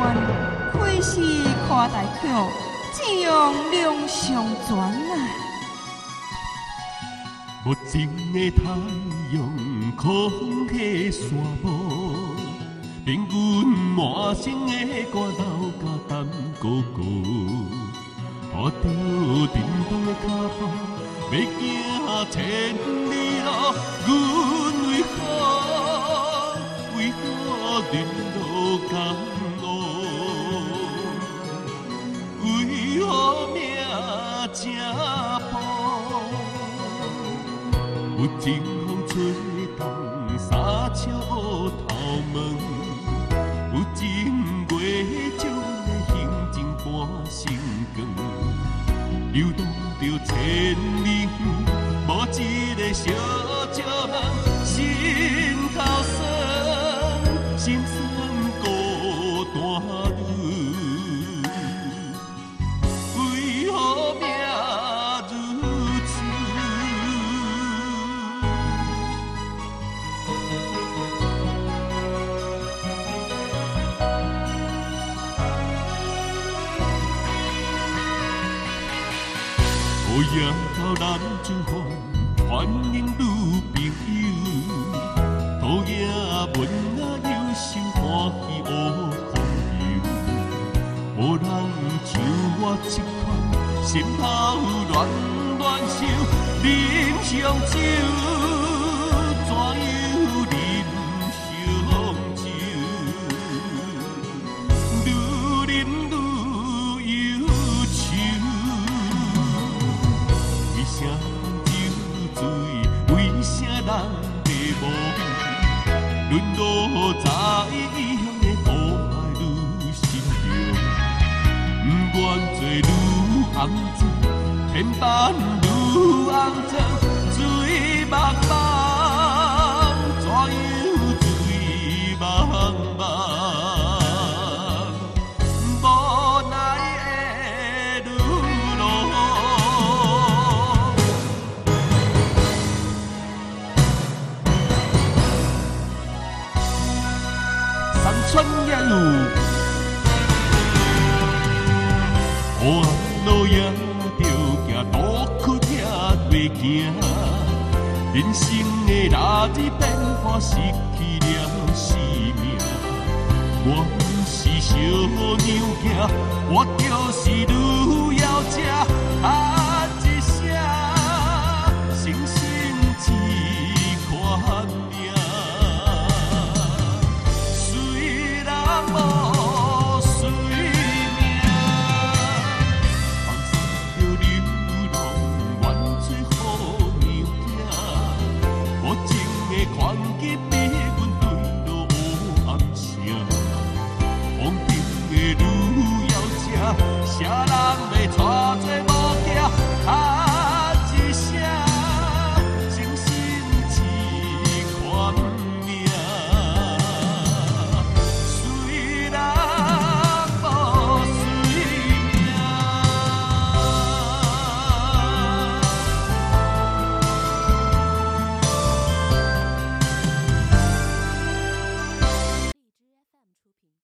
关，开始跨大桥，只用两相转啊！无情的太阳，空气沙漠，平阮满身的汗流甲胆哥哥，拖着沉重的脚步，要行千里路，阮为何为何人路艰命这薄？有情风吹动三笑乌头毛，有情月将的行程伴成光，流动着千里，无一个小少人心头酸，心乌夜到南州岸，欢迎女朋友。土野文啊，忧愁欢喜乌风流。无人像我这款，心头乱乱想，饮上酒，怎样醉？为啥人迷无味？沦落在异乡的苦爱愈深重，不愿做女汉子，天板山川野路，黑暗路也着行，多苦也袂行。人生的哪日变化，失去了生命。我不是小牛仔，我就是女记别，阮坠落黑暗城，的女。